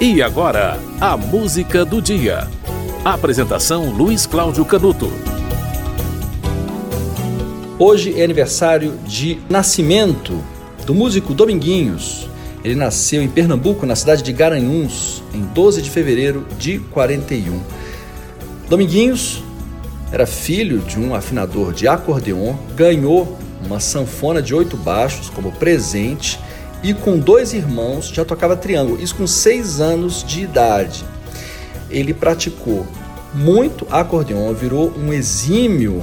E agora, a música do dia. Apresentação Luiz Cláudio Canuto. Hoje é aniversário de nascimento do músico Dominguinhos. Ele nasceu em Pernambuco, na cidade de Garanhuns, em 12 de fevereiro de 41. Dominguinhos era filho de um afinador de acordeon, ganhou uma sanfona de oito baixos como presente e com dois irmãos já tocava triângulo, isso com seis anos de idade. Ele praticou muito acordeon, virou um exímio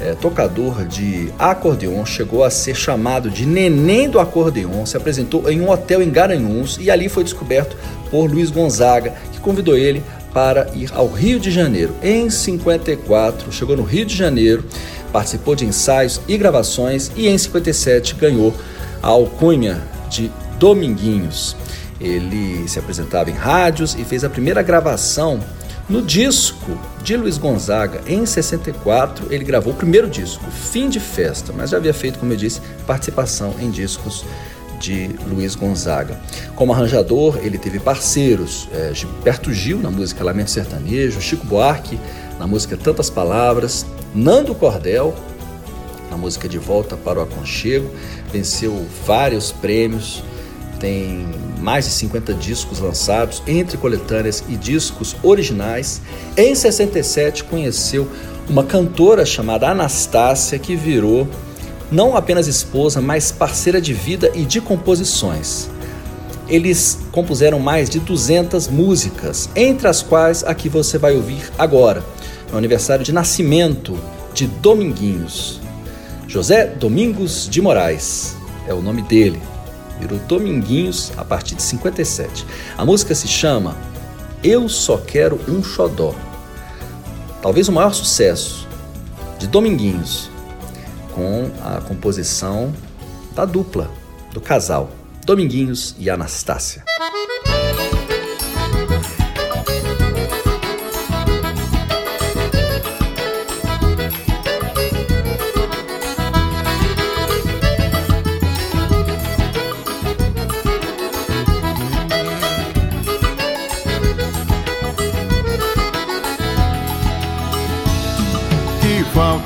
é, tocador de acordeon, chegou a ser chamado de neném do acordeon, se apresentou em um hotel em Garanhuns e ali foi descoberto por Luiz Gonzaga, que convidou ele para ir ao Rio de Janeiro. Em 54, chegou no Rio de Janeiro, participou de ensaios e gravações e em 57 ganhou a alcunha de Dominguinhos. Ele se apresentava em rádios e fez a primeira gravação no disco de Luiz Gonzaga. Em 64, ele gravou o primeiro disco, Fim de Festa, mas já havia feito, como eu disse, participação em discos de Luiz Gonzaga. Como arranjador, ele teve parceiros, é, Gilberto Gil na música Lamento Sertanejo, Chico Buarque na música Tantas Palavras, Nando Cordel na música De Volta para o Aconchego, venceu vários prêmios, tem mais de 50 discos lançados, entre coletâneas e discos originais. Em 67 conheceu uma cantora chamada Anastácia que virou não apenas esposa, mas parceira de vida e de composições. Eles compuseram mais de 200 músicas, entre as quais a que você vai ouvir agora, no aniversário de nascimento de Dominguinhos. José Domingos de Moraes é o nome dele. Virou Dominguinhos a partir de 57. A música se chama Eu Só Quero um Xodó. Talvez o maior sucesso de Dominguinhos, com a composição da dupla, do casal, Dominguinhos e Anastácia.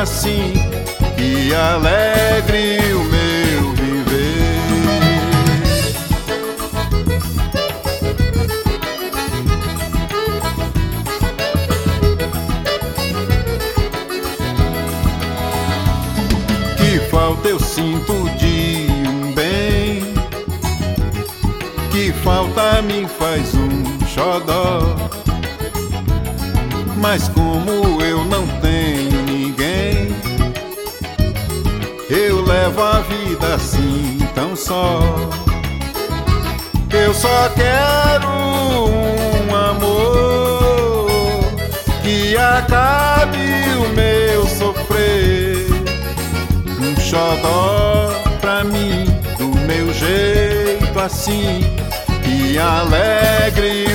assim, que alegre o meu viver. Que falta eu sinto de um bem, que falta me faz um xodó mas como levo a vida assim tão só. Eu só quero um amor que acabe o meu sofrer. Um xodó pra mim, do meu jeito assim, que alegre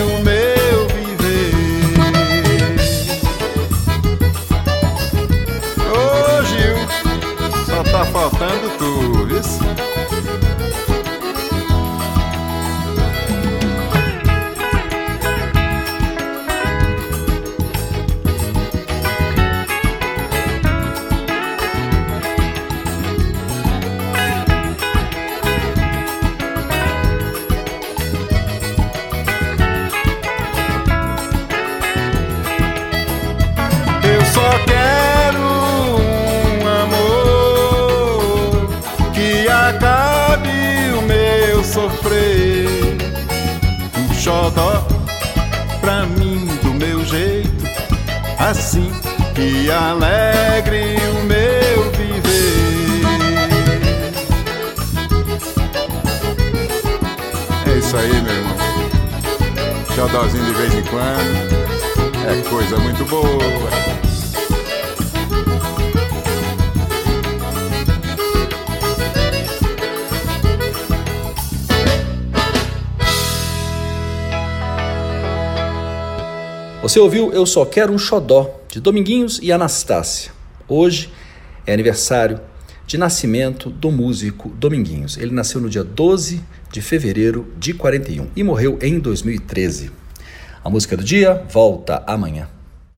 faltando assim que alegre o meu viver. isso aí, meu irmão. Xodózinho de vez em quando. É coisa muito boa. Você ouviu Eu Só Quero um Xodó, de Dominguinhos e Anastácia. Hoje é aniversário de nascimento do músico Dominguinhos. Ele nasceu no dia 12 de fevereiro de 41 e morreu em 2013. A música do dia volta amanhã.